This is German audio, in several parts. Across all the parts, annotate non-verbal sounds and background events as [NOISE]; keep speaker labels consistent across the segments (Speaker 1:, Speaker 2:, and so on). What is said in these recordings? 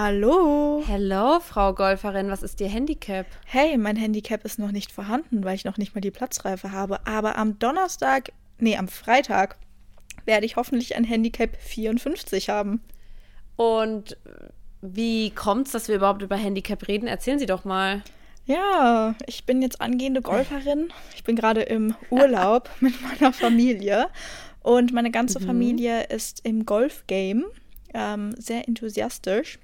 Speaker 1: Hallo.
Speaker 2: Hello, Frau Golferin, was ist Ihr Handicap?
Speaker 1: Hey, mein Handicap ist noch nicht vorhanden, weil ich noch nicht mal die Platzreife habe. Aber am Donnerstag, nee, am Freitag werde ich hoffentlich ein Handicap 54 haben.
Speaker 2: Und wie kommt es, dass wir überhaupt über Handicap reden? Erzählen Sie doch mal.
Speaker 1: Ja, ich bin jetzt angehende Golferin. Ich bin gerade im Urlaub [LAUGHS] mit meiner Familie. Und meine ganze mhm. Familie ist im Golfgame ähm, sehr enthusiastisch.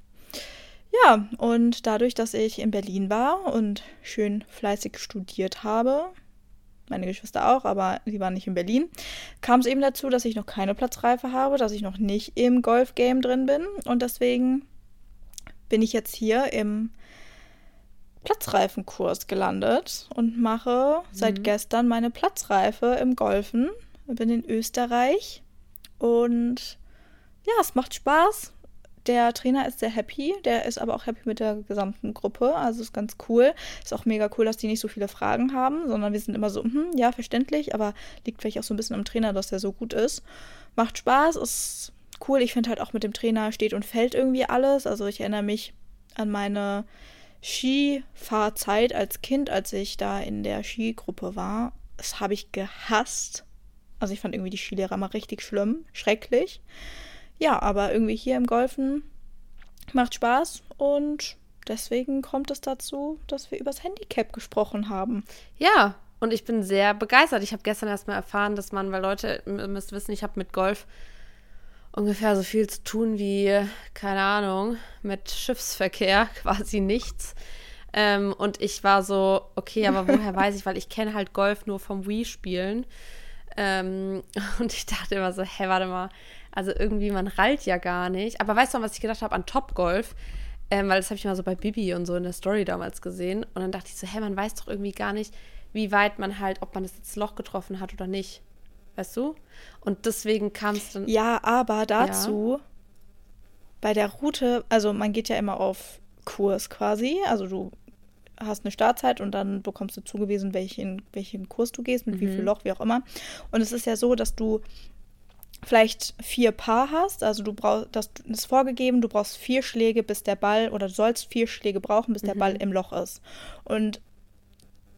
Speaker 1: Ja, und dadurch, dass ich in Berlin war und schön fleißig studiert habe, meine Geschwister auch, aber sie waren nicht in Berlin, kam es eben dazu, dass ich noch keine Platzreife habe, dass ich noch nicht im Golfgame drin bin und deswegen bin ich jetzt hier im Platzreifenkurs gelandet und mache mhm. seit gestern meine Platzreife im Golfen. Ich bin in Österreich und ja, es macht Spaß. Der Trainer ist sehr happy, der ist aber auch happy mit der gesamten Gruppe, also ist ganz cool. Ist auch mega cool, dass die nicht so viele Fragen haben, sondern wir sind immer so, hm, ja, verständlich, aber liegt vielleicht auch so ein bisschen am Trainer, dass der so gut ist. Macht Spaß, ist cool. Ich finde halt auch mit dem Trainer steht und fällt irgendwie alles. Also ich erinnere mich an meine Skifahrzeit als Kind, als ich da in der Skigruppe war. Das habe ich gehasst. Also ich fand irgendwie die Skilehrer mal richtig schlimm, schrecklich. Ja, aber irgendwie hier im Golfen macht Spaß und deswegen kommt es dazu, dass wir übers Handicap gesprochen haben.
Speaker 2: Ja, und ich bin sehr begeistert. Ich habe gestern erst mal erfahren, dass man, weil Leute, ihr müsst wissen, ich habe mit Golf ungefähr so viel zu tun wie, keine Ahnung, mit Schiffsverkehr, [LAUGHS] quasi nichts. Ähm, und ich war so, okay, aber [LAUGHS] woher weiß ich, weil ich kenne halt Golf nur vom Wii-Spielen. Ähm, [LAUGHS] und ich dachte immer so, hä, warte mal, also irgendwie, man rallt ja gar nicht. Aber weißt du, was ich gedacht habe an Topgolf? Ähm, weil das habe ich mal so bei Bibi und so in der Story damals gesehen. Und dann dachte ich so, hä, man weiß doch irgendwie gar nicht, wie weit man halt, ob man das jetzt Loch getroffen hat oder nicht. Weißt du? Und deswegen kam es dann.
Speaker 1: Ja, aber dazu, ja. bei der Route, also man geht ja immer auf Kurs quasi. Also du hast eine Startzeit und dann bekommst du zugewiesen, welchen, welchen Kurs du gehst, mit mhm. wie viel Loch, wie auch immer. Und es ist ja so, dass du vielleicht vier Paar hast, also du brauchst, das ist vorgegeben, du brauchst vier Schläge, bis der Ball, oder du sollst vier Schläge brauchen, bis mhm. der Ball im Loch ist. Und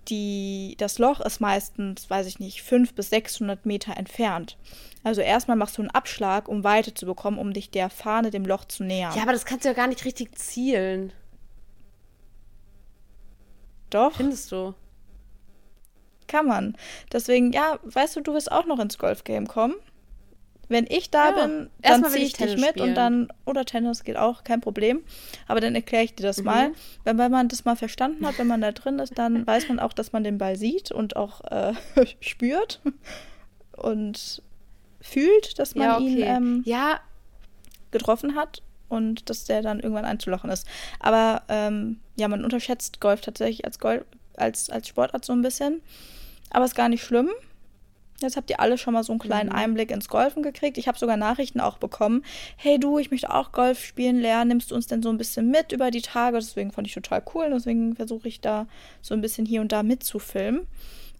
Speaker 1: die, das Loch ist meistens, weiß ich nicht, 500 bis 600 Meter entfernt. Also erstmal machst du einen Abschlag, um Weite zu bekommen, um dich der Fahne, dem Loch zu nähern.
Speaker 2: Ja, aber das kannst du ja gar nicht richtig zielen.
Speaker 1: Doch.
Speaker 2: Findest du?
Speaker 1: Kann man. Deswegen, ja, weißt du, du wirst auch noch ins Golfgame kommen. Wenn ich da ja. bin, dann ziehe ich, ich dich mit spielen. und dann, oder Tennis geht auch, kein Problem. Aber dann erkläre ich dir das mhm. mal. Wenn, wenn man das mal verstanden hat, wenn man da drin ist, dann weiß man auch, dass man den Ball sieht und auch äh, [LAUGHS] spürt und fühlt, dass man ja, okay. ihn ähm,
Speaker 2: ja.
Speaker 1: getroffen hat und dass der dann irgendwann einzulochen ist. Aber ähm, ja, man unterschätzt Golf tatsächlich als, Golf, als, als Sportart so ein bisschen. Aber ist gar nicht schlimm. Jetzt habt ihr alle schon mal so einen kleinen mhm. Einblick ins Golfen gekriegt. Ich habe sogar Nachrichten auch bekommen. Hey du, ich möchte auch Golf spielen lernen. Nimmst du uns denn so ein bisschen mit über die Tage? Deswegen fand ich total cool. Deswegen versuche ich da so ein bisschen hier und da mitzufilmen.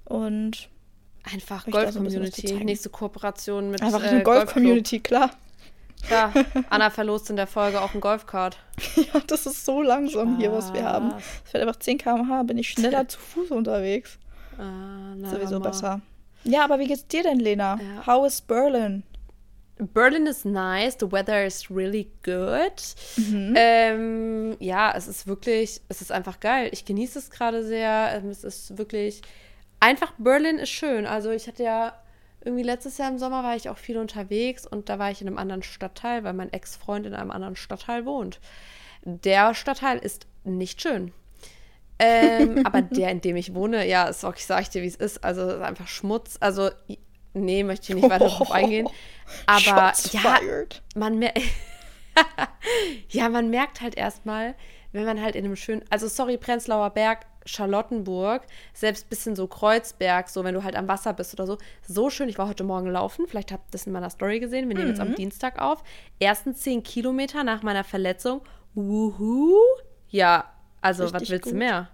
Speaker 1: Und
Speaker 2: einfach Golf-Community. So Nächste Kooperation mit
Speaker 1: Einfach eine äh, Golf-Community, klar.
Speaker 2: Ja, [LAUGHS] Anna verlost in der Folge auch ein Golfkart.
Speaker 1: ja, das ist so langsam Spaß. hier, was wir haben. Es fährt einfach 10 km/h, bin ich schneller zu Fuß unterwegs. Ah, na, Sowieso besser. Ja, aber wie geht's dir denn, Lena? Ja. How is Berlin?
Speaker 2: Berlin is nice, the weather is really good. Mhm. Ähm, ja, es ist wirklich, es ist einfach geil. Ich genieße es gerade sehr. Ähm, es ist wirklich einfach, Berlin ist schön. Also ich hatte ja irgendwie letztes Jahr im Sommer war ich auch viel unterwegs und da war ich in einem anderen Stadtteil, weil mein Ex-Freund in einem anderen Stadtteil wohnt. Der Stadtteil ist nicht schön. Ähm, [LAUGHS] aber der, in dem ich wohne, ja, ist auch, ich sag dir, wie es ist. Also ist einfach Schmutz. Also, nee, möchte ich nicht weiter darauf eingehen. [LAUGHS] Aber ja, man merkt. [LAUGHS] ja, man merkt halt erstmal, wenn man halt in einem schönen, also sorry, Prenzlauer Berg, Charlottenburg, selbst bisschen so Kreuzberg, so wenn du halt am Wasser bist oder so, so schön. Ich war heute Morgen laufen, vielleicht habt ihr das in meiner Story gesehen. Wir nehmen mhm. jetzt am mhm. Dienstag auf. Ersten zehn Kilometer nach meiner Verletzung. Wuhu. Ja, also, richtig was willst gut. du mehr?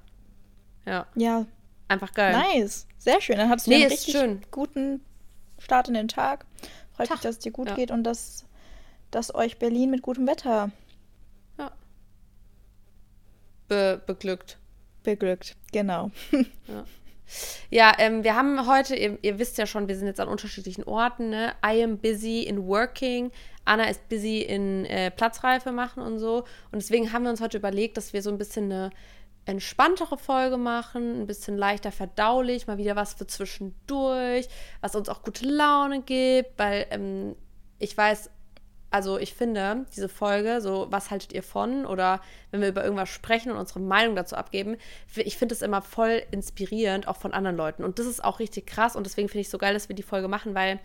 Speaker 2: Ja.
Speaker 1: Ja.
Speaker 2: Einfach geil.
Speaker 1: Nice. Sehr schön. Dann hattest du nee, einen richtig schön. guten Start in den Tag. Freut Tag. mich, dass es dir gut ja. geht und dass, dass euch Berlin mit gutem Wetter
Speaker 2: ja. be beglückt.
Speaker 1: Beglückt, genau.
Speaker 2: ja. [LAUGHS] Ja, ähm, wir haben heute, ihr, ihr, wisst ja schon, wir sind jetzt an unterschiedlichen Orten. Ne? I am busy in working. Anna ist busy in äh, Platzreife machen und so. Und deswegen haben wir uns heute überlegt, dass wir so ein bisschen eine entspanntere Folge machen, ein bisschen leichter verdaulich, mal wieder was für zwischendurch, was uns auch gute Laune gibt, weil ähm, ich weiß, also ich finde, diese Folge, so was haltet ihr von oder wenn wir über irgendwas sprechen und unsere Meinung dazu abgeben, ich finde es immer voll inspirierend, auch von anderen Leuten. Und das ist auch richtig krass und deswegen finde ich es so geil, dass wir die Folge machen, weil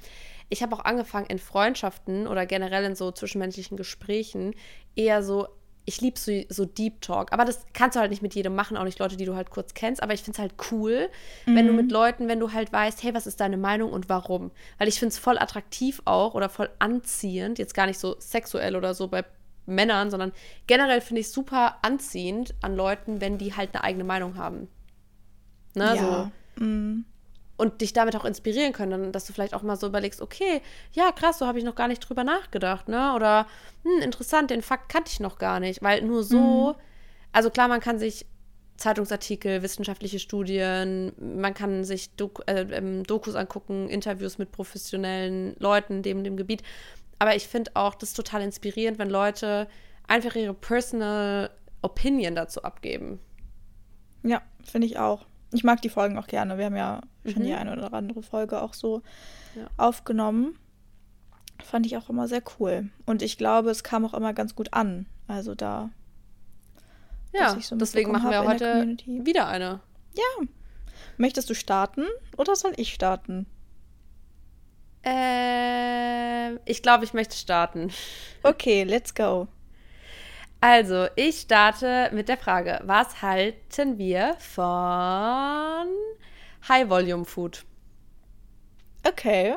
Speaker 2: ich habe auch angefangen in Freundschaften oder generell in so zwischenmenschlichen Gesprächen eher so ich liebe so, so, Deep Talk. Aber das kannst du halt nicht mit jedem machen, auch nicht Leute, die du halt kurz kennst. Aber ich finde es halt cool, mhm. wenn du mhm. mit Leuten, wenn du halt weißt, hey, was ist deine Meinung und warum? Weil ich finde es voll attraktiv auch oder voll anziehend, jetzt gar nicht so sexuell oder so bei Männern, sondern generell finde ich super anziehend an Leuten, wenn die halt eine eigene Meinung haben. Ne, ja. so. Mhm und dich damit auch inspirieren können, dass du vielleicht auch mal so überlegst, okay, ja, krass, so habe ich noch gar nicht drüber nachgedacht, ne? Oder hm, interessant, den Fakt kannte ich noch gar nicht, weil nur so, mhm. also klar, man kann sich Zeitungsartikel, wissenschaftliche Studien, man kann sich Dok äh, ähm, Dokus angucken, Interviews mit professionellen Leuten dem dem Gebiet, aber ich finde auch das total inspirierend, wenn Leute einfach ihre personal Opinion dazu abgeben.
Speaker 1: Ja, finde ich auch ich mag die Folgen auch gerne. Wir haben ja schon die mhm. eine oder andere Folge auch so ja. aufgenommen. Fand ich auch immer sehr cool. Und ich glaube, es kam auch immer ganz gut an. Also da.
Speaker 2: Ja, so deswegen machen wir heute wieder eine.
Speaker 1: Ja. Möchtest du starten oder soll ich starten?
Speaker 2: Äh, ich glaube, ich möchte starten.
Speaker 1: Okay, let's go.
Speaker 2: Also, ich starte mit der Frage, was halten wir von High Volume Food?
Speaker 1: Okay.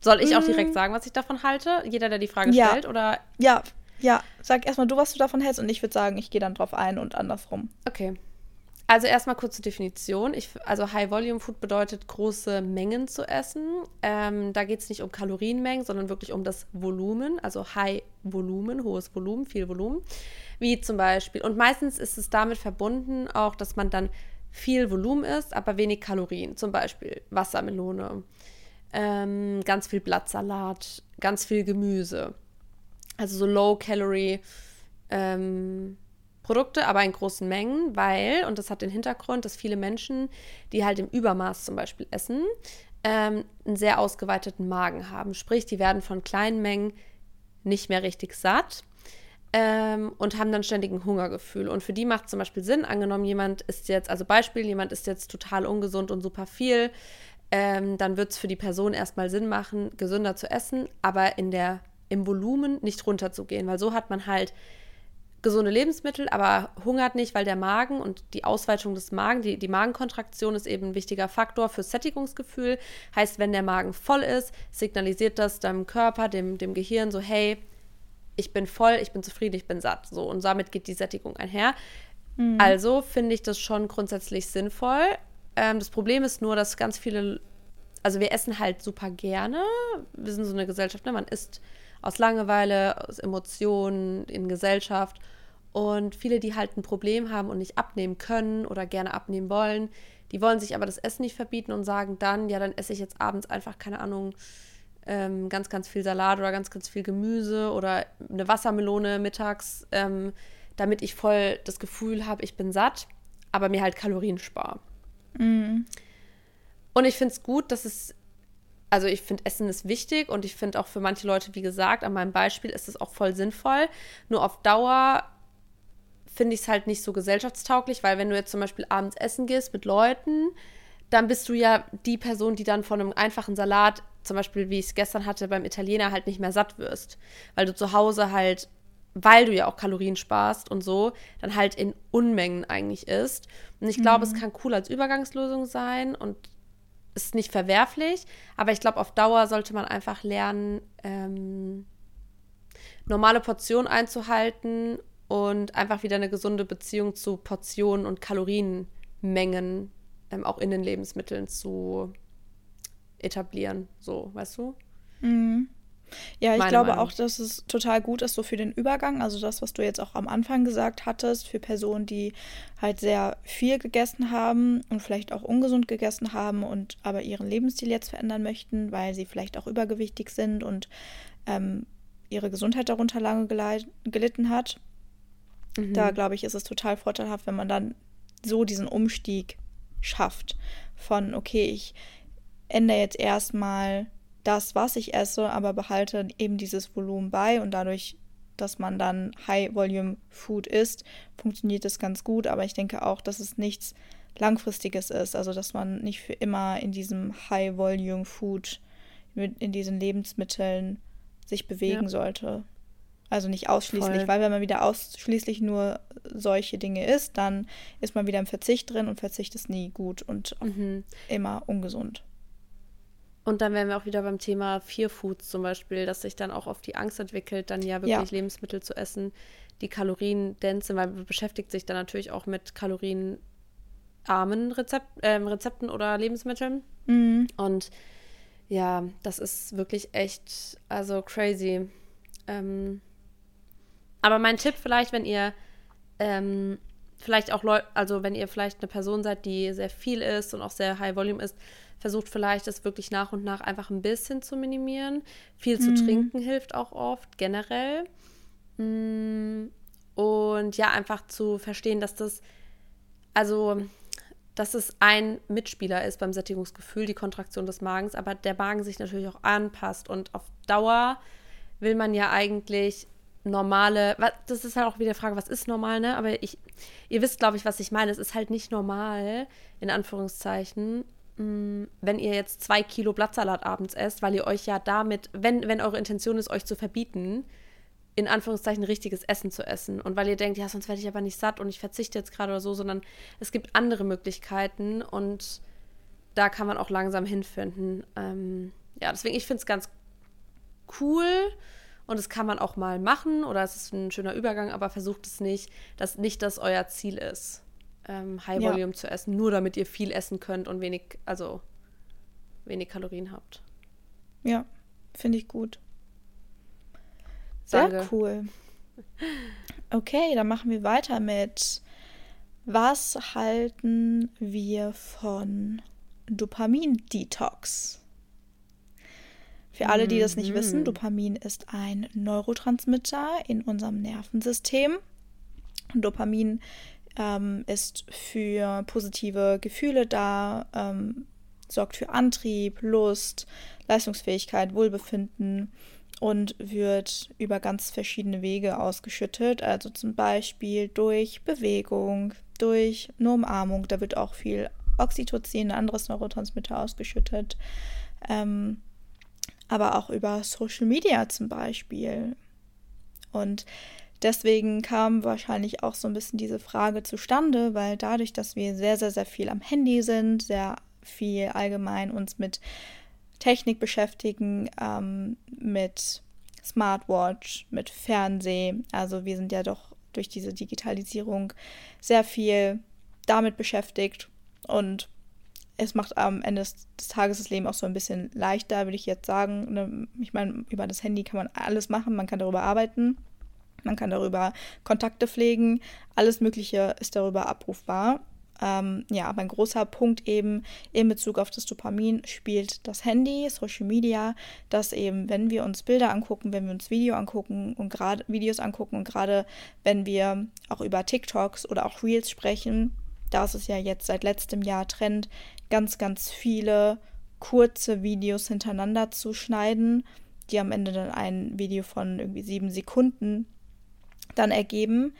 Speaker 2: Soll ich auch direkt mm. sagen, was ich davon halte? Jeder, der die Frage ja. stellt, oder?
Speaker 1: Ja, ja. Sag erstmal du, was du davon hältst, und ich würde sagen, ich gehe dann drauf ein und andersrum.
Speaker 2: Okay. Also erstmal kurze Definition. Ich, also High Volume Food bedeutet große Mengen zu essen. Ähm, da geht es nicht um Kalorienmengen, sondern wirklich um das Volumen. Also High Volumen, hohes Volumen, viel Volumen. Wie zum Beispiel. Und meistens ist es damit verbunden auch, dass man dann viel Volumen isst, aber wenig Kalorien. Zum Beispiel Wassermelone, ähm, ganz viel Blattsalat, ganz viel Gemüse. Also so Low Calorie. Ähm, Produkte, aber in großen Mengen, weil, und das hat den Hintergrund, dass viele Menschen, die halt im Übermaß zum Beispiel essen, ähm, einen sehr ausgeweiteten Magen haben. Sprich, die werden von kleinen Mengen nicht mehr richtig satt ähm, und haben dann ständigen Hungergefühl. Und für die macht zum Beispiel Sinn, angenommen, jemand ist jetzt, also Beispiel, jemand ist jetzt total ungesund und super viel, ähm, dann wird es für die Person erstmal Sinn machen, gesünder zu essen, aber in der, im Volumen nicht runterzugehen, weil so hat man halt gesunde Lebensmittel, aber hungert nicht, weil der Magen und die Ausweitung des Magens, die, die Magenkontraktion ist eben ein wichtiger Faktor für Sättigungsgefühl. Heißt, wenn der Magen voll ist, signalisiert das deinem Körper, dem, dem Gehirn so, hey, ich bin voll, ich bin zufrieden, ich bin satt. So, und damit geht die Sättigung einher. Mhm. Also finde ich das schon grundsätzlich sinnvoll. Ähm, das Problem ist nur, dass ganz viele, also wir essen halt super gerne. Wir sind so eine Gesellschaft, ne? man isst aus Langeweile, aus Emotionen, in Gesellschaft. Und viele, die halt ein Problem haben und nicht abnehmen können oder gerne abnehmen wollen, die wollen sich aber das Essen nicht verbieten und sagen dann, ja, dann esse ich jetzt abends einfach, keine Ahnung, ähm, ganz, ganz viel Salat oder ganz, ganz viel Gemüse oder eine Wassermelone mittags, ähm, damit ich voll das Gefühl habe, ich bin satt, aber mir halt Kalorien spare. Mhm. Und ich finde es gut, dass es also ich finde, Essen ist wichtig und ich finde auch für manche Leute, wie gesagt, an meinem Beispiel ist es auch voll sinnvoll. Nur auf Dauer finde ich es halt nicht so gesellschaftstauglich, weil wenn du jetzt zum Beispiel abends essen gehst mit Leuten, dann bist du ja die Person, die dann von einem einfachen Salat, zum Beispiel wie ich es gestern hatte beim Italiener, halt nicht mehr satt wirst. Weil du zu Hause halt, weil du ja auch Kalorien sparst und so, dann halt in Unmengen eigentlich isst. Und ich glaube, mhm. es kann cool als Übergangslösung sein und ist nicht verwerflich, aber ich glaube, auf Dauer sollte man einfach lernen, ähm, normale Portionen einzuhalten und einfach wieder eine gesunde Beziehung zu Portionen und Kalorienmengen ähm, auch in den Lebensmitteln zu etablieren. So, weißt du?
Speaker 1: Mhm. Ja, ich glaube Meinung. auch, dass es total gut ist, so für den Übergang. Also das, was du jetzt auch am Anfang gesagt hattest, für Personen, die halt sehr viel gegessen haben und vielleicht auch ungesund gegessen haben und aber ihren Lebensstil jetzt verändern möchten, weil sie vielleicht auch übergewichtig sind und ähm, ihre Gesundheit darunter lange gelitten hat. Mhm. Da glaube ich, ist es total vorteilhaft, wenn man dann so diesen Umstieg schafft von, okay, ich ändere jetzt erstmal das, was ich esse, aber behalte eben dieses Volumen bei und dadurch, dass man dann High-Volume-Food isst, funktioniert das ganz gut. Aber ich denke auch, dass es nichts Langfristiges ist. Also, dass man nicht für immer in diesem High-Volume-Food, in diesen Lebensmitteln sich bewegen ja. sollte. Also nicht ausschließlich, Voll. weil wenn man wieder ausschließlich nur solche Dinge isst, dann ist man wieder im Verzicht drin und Verzicht ist nie gut und mhm. immer ungesund.
Speaker 2: Und dann wären wir auch wieder beim Thema Fear Foods zum Beispiel, dass sich dann auch oft die Angst entwickelt, dann ja wirklich ja. Lebensmittel zu essen, die kaloriendense sind, weil man beschäftigt sich dann natürlich auch mit kalorienarmen Rezept, äh, Rezepten oder Lebensmitteln. Mhm. Und ja, das ist wirklich echt, also crazy. Ähm, aber mein Tipp vielleicht, wenn ihr ähm, vielleicht auch Leute, also wenn ihr vielleicht eine Person seid, die sehr viel isst und auch sehr High Volume isst, versucht vielleicht das wirklich nach und nach einfach ein bisschen zu minimieren. Viel zu mhm. trinken hilft auch oft, generell. Mm, und ja, einfach zu verstehen, dass das, also, dass es ein Mitspieler ist beim Sättigungsgefühl, die Kontraktion des Magens, aber der Magen sich natürlich auch anpasst und auf Dauer will man ja eigentlich normale, das ist halt auch wieder die Frage, was ist normal, ne? Aber ich, ihr wisst, glaube ich, was ich meine. Es ist halt nicht normal, in Anführungszeichen, wenn ihr jetzt zwei Kilo Blattsalat abends esst, weil ihr euch ja damit, wenn, wenn eure Intention ist, euch zu verbieten, in Anführungszeichen richtiges Essen zu essen. Und weil ihr denkt, ja, sonst werde ich aber nicht satt und ich verzichte jetzt gerade oder so, sondern es gibt andere Möglichkeiten und da kann man auch langsam hinfinden. Ähm, ja, deswegen, ich finde es ganz cool und das kann man auch mal machen oder es ist ein schöner Übergang, aber versucht es nicht, dass nicht das euer Ziel ist ähm, High Volume ja. zu essen, nur damit ihr viel essen könnt und wenig, also wenig Kalorien habt.
Speaker 1: Ja, finde ich gut. Sehr Danke. cool. Okay, dann machen wir weiter mit was halten wir von Dopamin-Detox? Für alle, die das nicht mhm. wissen, Dopamin ist ein Neurotransmitter in unserem Nervensystem. Dopamin ähm, ist für positive Gefühle da, ähm, sorgt für Antrieb, Lust, Leistungsfähigkeit, Wohlbefinden und wird über ganz verschiedene Wege ausgeschüttet. Also zum Beispiel durch Bewegung, durch eine Umarmung. Da wird auch viel Oxytocin, ein anderes Neurotransmitter ausgeschüttet. Ähm, aber auch über Social Media zum Beispiel. Und Deswegen kam wahrscheinlich auch so ein bisschen diese Frage zustande, weil dadurch, dass wir sehr, sehr, sehr viel am Handy sind, sehr viel allgemein uns mit Technik beschäftigen, ähm, mit Smartwatch, mit Fernseh. Also wir sind ja doch durch diese Digitalisierung sehr viel damit beschäftigt und es macht am Ende des, Tages das Leben auch so ein bisschen leichter, würde ich jetzt sagen. Ne? Ich meine, über das Handy kann man alles machen, man kann darüber arbeiten. Man kann darüber Kontakte pflegen, alles Mögliche ist darüber abrufbar. Ähm, ja, aber ein großer Punkt eben in Bezug auf das Dopamin spielt das Handy, Social Media, dass eben, wenn wir uns Bilder angucken, wenn wir uns Video angucken und gerade Videos angucken und gerade wenn wir auch über TikToks oder auch Reels sprechen, da ist es ja jetzt seit letztem Jahr Trend, ganz, ganz viele kurze Videos hintereinander zu schneiden, die am Ende dann ein Video von irgendwie sieben Sekunden dann ergeben.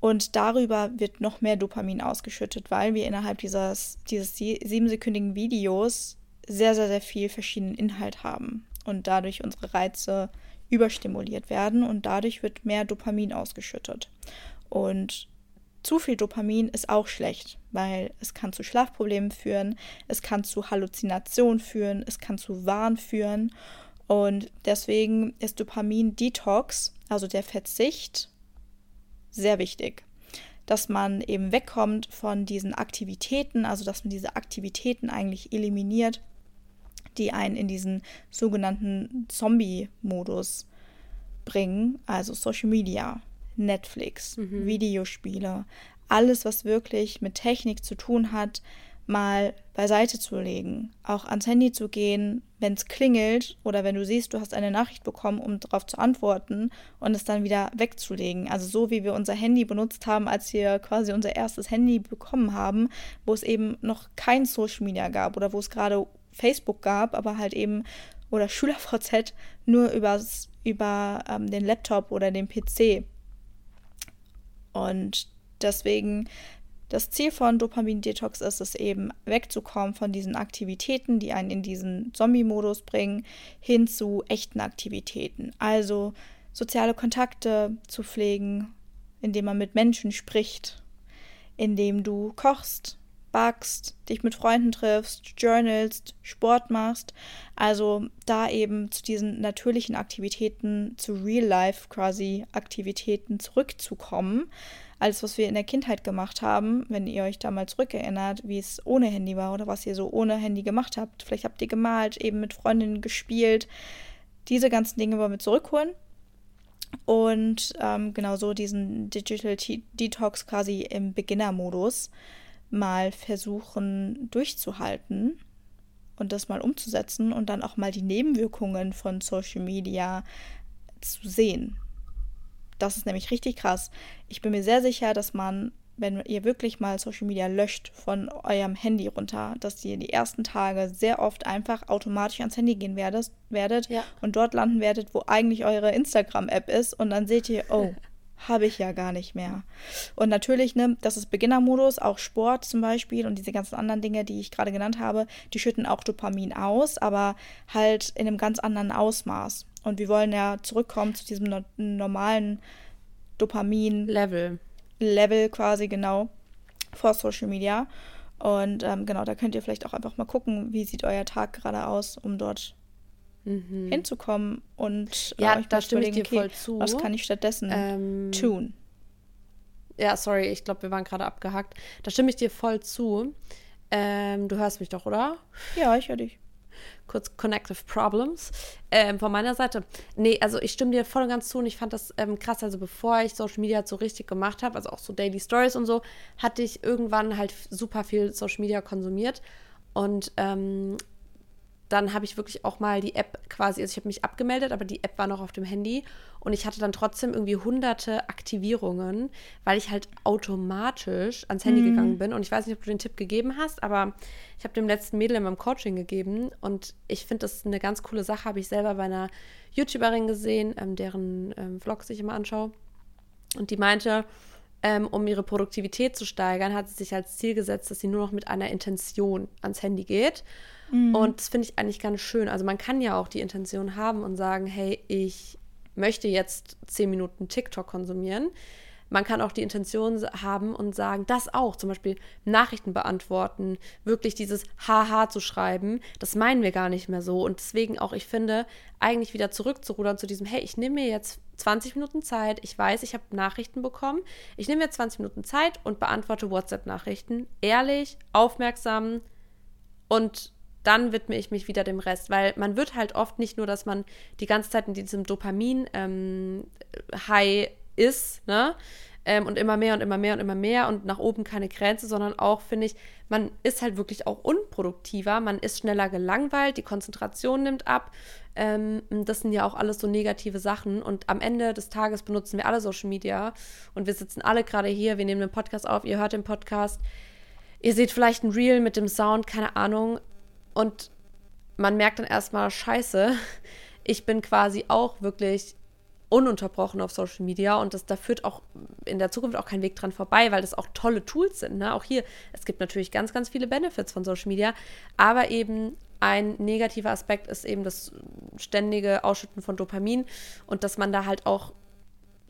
Speaker 1: Und darüber wird noch mehr Dopamin ausgeschüttet, weil wir innerhalb dieses, dieses siebensekündigen Videos sehr, sehr, sehr viel verschiedenen Inhalt haben und dadurch unsere Reize überstimuliert werden und dadurch wird mehr Dopamin ausgeschüttet. Und zu viel Dopamin ist auch schlecht, weil es kann zu Schlafproblemen führen, es kann zu Halluzinationen führen, es kann zu Wahn führen. Und deswegen ist Dopamin-Detox, also der Verzicht sehr wichtig. Dass man eben wegkommt von diesen Aktivitäten, also dass man diese Aktivitäten eigentlich eliminiert, die einen in diesen sogenannten Zombie-Modus bringen, also Social Media, Netflix, mhm. Videospiele, alles, was wirklich mit Technik zu tun hat, mal beiseite zu legen, auch ans Handy zu gehen, wenn es klingelt oder wenn du siehst, du hast eine Nachricht bekommen, um darauf zu antworten und es dann wieder wegzulegen. Also so wie wir unser Handy benutzt haben, als wir quasi unser erstes Handy bekommen haben, wo es eben noch kein Social Media gab oder wo es gerade Facebook gab, aber halt eben oder [LAUGHS] SchülerVZ nur übers, über ähm, den Laptop oder den PC. Und deswegen das Ziel von Dopamin-Detox ist es eben, wegzukommen von diesen Aktivitäten, die einen in diesen Zombie-Modus bringen, hin zu echten Aktivitäten. Also soziale Kontakte zu pflegen, indem man mit Menschen spricht, indem du kochst, backst, dich mit Freunden triffst, journalst, Sport machst. Also da eben zu diesen natürlichen Aktivitäten, zu Real-Life quasi Aktivitäten zurückzukommen alles, was wir in der Kindheit gemacht haben, wenn ihr euch da mal zurückerinnert, wie es ohne Handy war oder was ihr so ohne Handy gemacht habt. Vielleicht habt ihr gemalt, eben mit Freundinnen gespielt. Diese ganzen Dinge wollen wir zurückholen. Und ähm, genau so diesen Digital Detox quasi im Beginner-Modus mal versuchen durchzuhalten und das mal umzusetzen und dann auch mal die Nebenwirkungen von Social Media zu sehen. Das ist nämlich richtig krass. Ich bin mir sehr sicher, dass man, wenn ihr wirklich mal Social Media löscht von eurem Handy runter, dass ihr die ersten Tage sehr oft einfach automatisch ans Handy gehen werdet, werdet ja. und dort landen werdet, wo eigentlich eure Instagram-App ist und dann seht ihr, oh, [LAUGHS] habe ich ja gar nicht mehr. Und natürlich, ne, das ist Beginnermodus, auch Sport zum Beispiel und diese ganzen anderen Dinge, die ich gerade genannt habe, die schütten auch Dopamin aus, aber halt in einem ganz anderen Ausmaß. Und wir wollen ja zurückkommen zu diesem no normalen Dopamin-Level. Level quasi, genau, vor Social Media. Und ähm, genau, da könnt ihr vielleicht auch einfach mal gucken, wie sieht euer Tag gerade aus, um dort mhm. hinzukommen und
Speaker 2: ja, äh, da stimme ich dir okay, voll zu.
Speaker 1: Was kann ich stattdessen ähm, tun?
Speaker 2: Ja, sorry, ich glaube, wir waren gerade abgehackt. Da stimme ich dir voll zu. Ähm, du hörst mich doch, oder?
Speaker 1: Ja, ich höre dich
Speaker 2: kurz Connective Problems ähm, von meiner Seite. Nee, also ich stimme dir voll und ganz zu und ich fand das ähm, krass. Also bevor ich Social Media so richtig gemacht habe, also auch so Daily Stories und so, hatte ich irgendwann halt super viel Social Media konsumiert und ähm, dann habe ich wirklich auch mal die App quasi, also ich habe mich abgemeldet, aber die App war noch auf dem Handy und ich hatte dann trotzdem irgendwie hunderte Aktivierungen, weil ich halt automatisch ans Handy mhm. gegangen bin. Und ich weiß nicht, ob du den Tipp gegeben hast, aber ich habe dem letzten Mädel in meinem Coaching gegeben und ich finde das eine ganz coole Sache, habe ich selber bei einer YouTuberin gesehen, ähm, deren ähm, Vlogs ich immer anschaue. Und die meinte, ähm, um ihre Produktivität zu steigern, hat sie sich als Ziel gesetzt, dass sie nur noch mit einer Intention ans Handy geht. Mhm. Und das finde ich eigentlich ganz schön. Also man kann ja auch die Intention haben und sagen, hey, ich möchte jetzt zehn Minuten TikTok konsumieren. Man kann auch die Intention haben und sagen, das auch, zum Beispiel Nachrichten beantworten, wirklich dieses Haha zu schreiben, das meinen wir gar nicht mehr so. Und deswegen auch, ich finde, eigentlich wieder zurückzurudern zu diesem, hey, ich nehme mir jetzt 20 Minuten Zeit, ich weiß, ich habe Nachrichten bekommen, ich nehme mir 20 Minuten Zeit und beantworte WhatsApp-Nachrichten, ehrlich, aufmerksam und dann widme ich mich wieder dem Rest, weil man wird halt oft nicht nur, dass man die ganze Zeit in diesem Dopamin-High ähm, ist, ne? Ähm, und immer mehr und immer mehr und immer mehr und nach oben keine Grenze, sondern auch, finde ich, man ist halt wirklich auch unproduktiver, man ist schneller gelangweilt, die Konzentration nimmt ab. Ähm, das sind ja auch alles so negative Sachen und am Ende des Tages benutzen wir alle Social Media und wir sitzen alle gerade hier, wir nehmen den Podcast auf, ihr hört den Podcast. Ihr seht vielleicht ein Reel mit dem Sound, keine Ahnung. Und man merkt dann erstmal, scheiße, ich bin quasi auch wirklich ununterbrochen auf Social Media und das, da führt auch in der Zukunft auch kein Weg dran vorbei, weil das auch tolle Tools sind. Ne? Auch hier, es gibt natürlich ganz, ganz viele Benefits von Social Media, aber eben ein negativer Aspekt ist eben das ständige Ausschütten von Dopamin und dass man da halt auch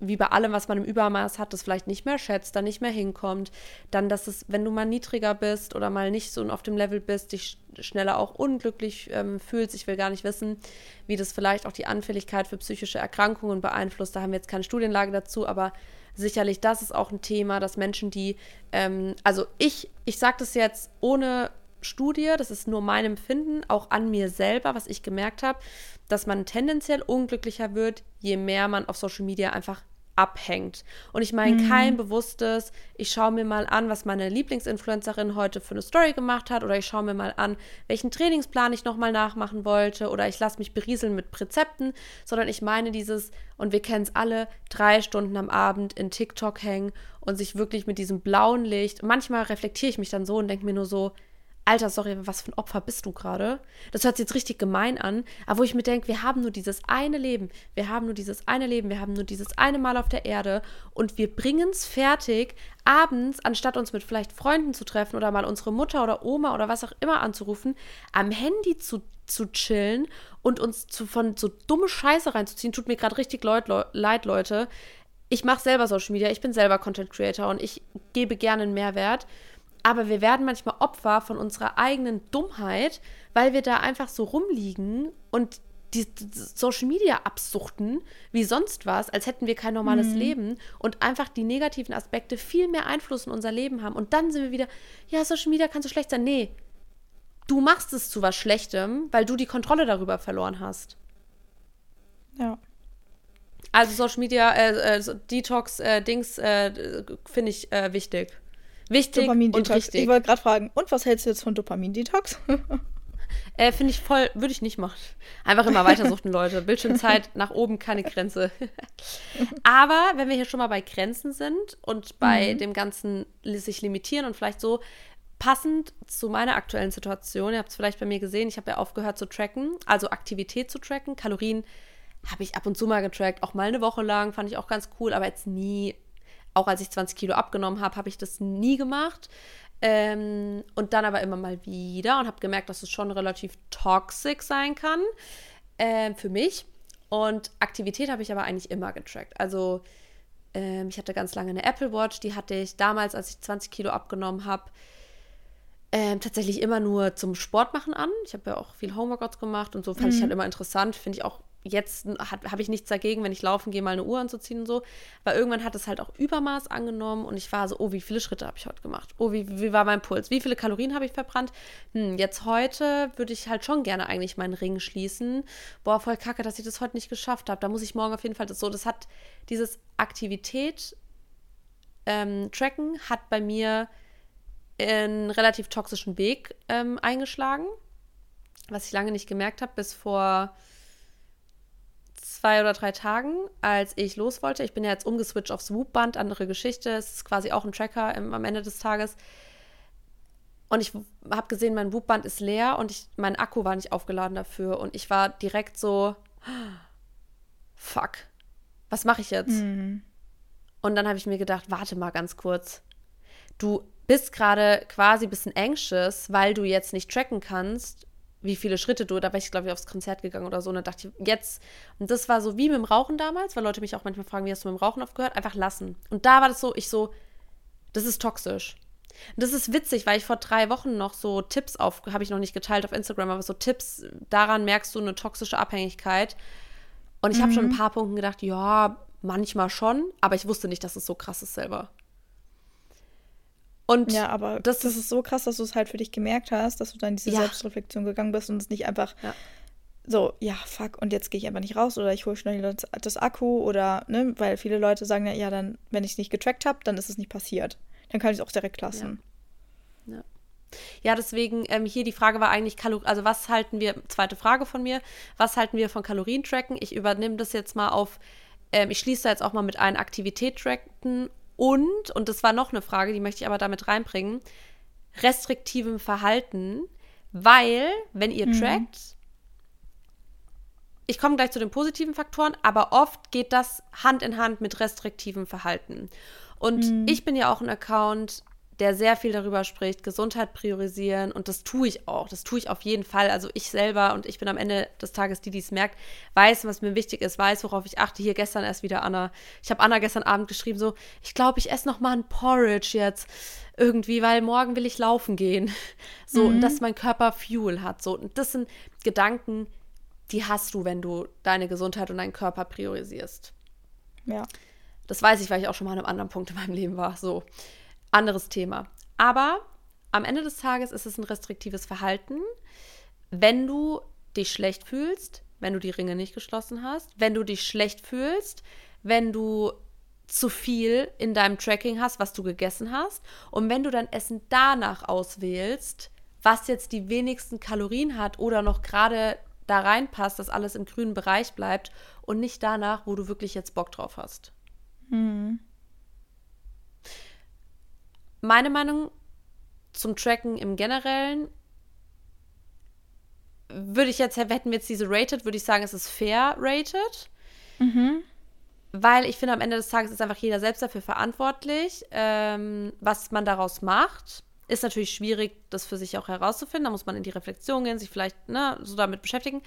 Speaker 2: wie bei allem, was man im Übermaß hat, das vielleicht nicht mehr schätzt, dann nicht mehr hinkommt. Dann, dass es, wenn du mal niedriger bist oder mal nicht so auf dem Level bist, dich schneller auch unglücklich ähm, fühlst. Ich will gar nicht wissen, wie das vielleicht auch die Anfälligkeit für psychische Erkrankungen beeinflusst. Da haben wir jetzt keine Studienlage dazu, aber sicherlich das ist auch ein Thema, dass Menschen, die, ähm, also ich, ich sage das jetzt ohne Studie, das ist nur mein Empfinden, auch an mir selber, was ich gemerkt habe, dass man tendenziell unglücklicher wird, je mehr man auf Social Media einfach abhängt. Und ich meine mhm. kein bewusstes, ich schaue mir mal an, was meine Lieblingsinfluencerin heute für eine Story gemacht hat oder ich schaue mir mal an, welchen Trainingsplan ich nochmal nachmachen wollte oder ich lasse mich berieseln mit Rezepten, sondern ich meine dieses, und wir kennen es alle, drei Stunden am Abend in TikTok hängen und sich wirklich mit diesem blauen Licht, manchmal reflektiere ich mich dann so und denke mir nur so, Alter, sorry, was für ein Opfer bist du gerade? Das hört sich jetzt richtig gemein an, aber wo ich mir denke, wir haben nur dieses eine Leben, wir haben nur dieses eine Leben, wir haben nur dieses eine Mal auf der Erde und wir bringen es fertig, abends, anstatt uns mit vielleicht Freunden zu treffen oder mal unsere Mutter oder Oma oder was auch immer anzurufen, am Handy zu, zu chillen und uns zu, von so dumme Scheiße reinzuziehen. Tut mir gerade richtig leid, Leute. Ich mache selber Social Media, ich bin selber Content Creator und ich gebe gerne einen Mehrwert. Aber wir werden manchmal Opfer von unserer eigenen Dummheit, weil wir da einfach so rumliegen und die Social Media absuchten wie sonst was, als hätten wir kein normales mhm. Leben und einfach die negativen Aspekte viel mehr Einfluss in unser Leben haben. Und dann sind wir wieder, ja, Social Media kann so schlecht sein. Nee, du machst es zu was Schlechtem, weil du die Kontrolle darüber verloren hast.
Speaker 1: Ja.
Speaker 2: Also Social Media, äh, äh, Detox-Dings äh, finde ich äh, wichtig. Wichtig und richtig.
Speaker 1: Ich wollte gerade fragen, und was hältst du jetzt von Dopamin-Detox? [LAUGHS]
Speaker 2: äh, Finde ich voll, würde ich nicht machen. Einfach immer weitersuchten, Leute. Bildschirmzeit nach oben, keine Grenze. [LAUGHS] Aber wenn wir hier schon mal bei Grenzen sind und bei mhm. dem Ganzen sich limitieren und vielleicht so passend zu meiner aktuellen Situation, ihr habt es vielleicht bei mir gesehen, ich habe ja aufgehört zu tracken, also Aktivität zu tracken. Kalorien habe ich ab und zu mal getrackt, auch mal eine Woche lang, fand ich auch ganz cool, aber jetzt nie auch als ich 20 Kilo abgenommen habe, habe ich das nie gemacht. Ähm, und dann aber immer mal wieder und habe gemerkt, dass es schon relativ toxisch sein kann äh, für mich. Und Aktivität habe ich aber eigentlich immer getrackt. Also ähm, ich hatte ganz lange eine Apple Watch, die hatte ich damals, als ich 20 Kilo abgenommen habe, ähm, tatsächlich immer nur zum Sport machen an. Ich habe ja auch viel Homeworkouts gemacht und so fand mhm. ich halt immer interessant. Finde ich auch jetzt habe ich nichts dagegen, wenn ich laufen gehe, mal eine Uhr anzuziehen und so. Weil irgendwann hat es halt auch Übermaß angenommen und ich war so, oh, wie viele Schritte habe ich heute gemacht? Oh, wie, wie war mein Puls? Wie viele Kalorien habe ich verbrannt? Hm, jetzt heute würde ich halt schon gerne eigentlich meinen Ring schließen. Boah, voll kacke, dass ich das heute nicht geschafft habe. Da muss ich morgen auf jeden Fall das so. Das hat dieses Aktivität ähm, tracken hat bei mir einen relativ toxischen Weg ähm, eingeschlagen, was ich lange nicht gemerkt habe, bis vor zwei oder drei Tagen, als ich los wollte. Ich bin ja jetzt umgeswitcht aufs Whoop-Band, andere Geschichte. Es ist quasi auch ein Tracker im, am Ende des Tages. Und ich habe gesehen, mein Whoop-Band ist leer und ich, mein Akku war nicht aufgeladen dafür. Und ich war direkt so, fuck, was mache ich jetzt? Mhm. Und dann habe ich mir gedacht, warte mal ganz kurz. Du bist gerade quasi ein bisschen anxious, weil du jetzt nicht tracken kannst wie viele Schritte du, da war ich, glaube ich, aufs Konzert gegangen oder so. Und dann dachte ich, jetzt, und das war so wie mit dem Rauchen damals, weil Leute mich auch manchmal fragen, wie hast du mit dem Rauchen aufgehört? Einfach lassen. Und da war das so, ich so, das ist toxisch. Und das ist witzig, weil ich vor drei Wochen noch so Tipps auf, habe ich noch nicht geteilt auf Instagram, aber so Tipps, daran merkst du eine toxische Abhängigkeit. Und ich mhm. habe schon ein paar Punkten gedacht, ja, manchmal schon, aber ich wusste nicht, dass es so krass ist selber.
Speaker 1: Und ja, aber das, das ist so krass, dass du es halt für dich gemerkt hast, dass du dann in diese ja. Selbstreflexion gegangen bist und es nicht einfach ja. so, ja, fuck, und jetzt gehe ich einfach nicht raus oder ich hole schnell das, das, Akku oder, ne, weil viele Leute sagen ja, ja, dann, wenn ich es nicht getrackt habe, dann ist es nicht passiert. Dann kann ich es auch direkt lassen.
Speaker 2: Ja. ja. Ja, deswegen ähm, hier die Frage war eigentlich, Kalor also was halten wir, zweite Frage von mir, was halten wir von Kalorientracken? Ich übernehme das jetzt mal auf, ähm, ich schließe da jetzt auch mal mit ein Aktivität tracken und, und das war noch eine Frage, die möchte ich aber damit reinbringen, restriktivem Verhalten, weil, wenn ihr mhm. trackt, ich komme gleich zu den positiven Faktoren, aber oft geht das Hand in Hand mit restriktivem Verhalten. Und mhm. ich bin ja auch ein Account, der sehr viel darüber spricht, Gesundheit priorisieren und das tue ich auch. Das tue ich auf jeden Fall. Also ich selber und ich bin am Ende des Tages die, die es merkt, weiß, was mir wichtig ist, weiß, worauf ich achte. Hier gestern erst wieder Anna. Ich habe Anna gestern Abend geschrieben so, ich glaube, ich esse noch mal ein Porridge jetzt irgendwie, weil morgen will ich laufen gehen. [LAUGHS] So mhm. und dass mein Körper Fuel hat. So und das sind Gedanken, die hast du, wenn du deine Gesundheit und deinen Körper priorisierst.
Speaker 1: Ja.
Speaker 2: Das weiß ich, weil ich auch schon mal an einem anderen Punkt in meinem Leben war. So. Anderes Thema. Aber am Ende des Tages ist es ein restriktives Verhalten, wenn du dich schlecht fühlst, wenn du die Ringe nicht geschlossen hast, wenn du dich schlecht fühlst, wenn du zu viel in deinem Tracking hast, was du gegessen hast. Und wenn du dein Essen danach auswählst, was jetzt die wenigsten Kalorien hat oder noch gerade da reinpasst, dass alles im grünen Bereich bleibt und nicht danach, wo du wirklich jetzt Bock drauf hast. Mhm. Meine Meinung zum Tracken im Generellen würde ich jetzt, hätten wir jetzt diese rated, würde ich sagen, es ist fair rated. Mhm. Weil ich finde, am Ende des Tages ist einfach jeder selbst dafür verantwortlich, ähm, was man daraus macht. Ist natürlich schwierig, das für sich auch herauszufinden. Da muss man in die Reflexion gehen, sich vielleicht ne, so damit beschäftigen.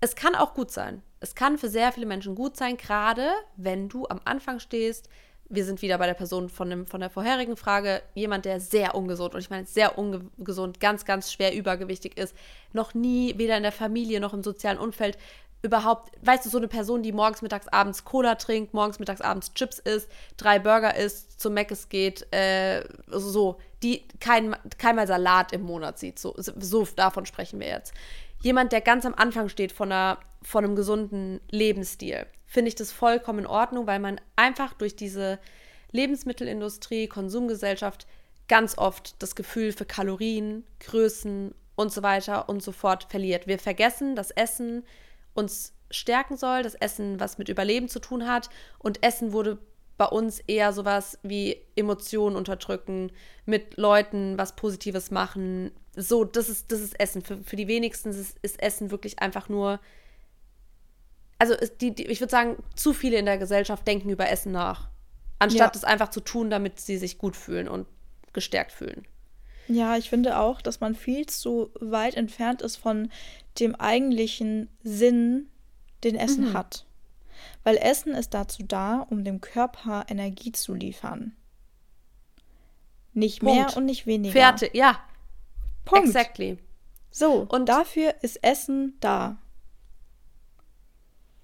Speaker 2: Es kann auch gut sein. Es kann für sehr viele Menschen gut sein, gerade wenn du am Anfang stehst. Wir sind wieder bei der Person von, dem, von der vorherigen Frage. Jemand, der sehr ungesund, und ich meine sehr ungesund, ganz, ganz schwer übergewichtig ist, noch nie, weder in der Familie noch im sozialen Umfeld, überhaupt, weißt du, so eine Person, die morgens, mittags, abends Cola trinkt, morgens, mittags, abends Chips isst, drei Burger isst, zum Mc's geht, äh, so, die kein, keinmal Salat im Monat sieht. So, so davon sprechen wir jetzt. Jemand, der ganz am Anfang steht von, einer, von einem gesunden Lebensstil, finde ich das vollkommen in Ordnung, weil man einfach durch diese Lebensmittelindustrie, Konsumgesellschaft ganz oft das Gefühl für Kalorien, Größen und so weiter und so fort verliert. Wir vergessen, dass Essen uns stärken soll, das Essen was mit Überleben zu tun hat und Essen wurde bei uns eher sowas wie Emotionen unterdrücken, mit Leuten was Positives machen. So, das ist, das ist Essen. Für, für die wenigsten ist, ist Essen wirklich einfach nur. Also, die, die, ich würde sagen, zu viele in der Gesellschaft denken über Essen nach. Anstatt es einfach zu tun, damit sie sich gut fühlen und gestärkt fühlen.
Speaker 1: Ja, ich finde auch, dass man viel zu weit entfernt ist von dem eigentlichen Sinn, den Essen mhm. hat. Weil Essen ist dazu da, um dem Körper Energie zu liefern. Nicht Punkt. mehr und nicht weniger.
Speaker 2: Fertig, ja. Punkt. Exactly.
Speaker 1: So, und dafür ist Essen da.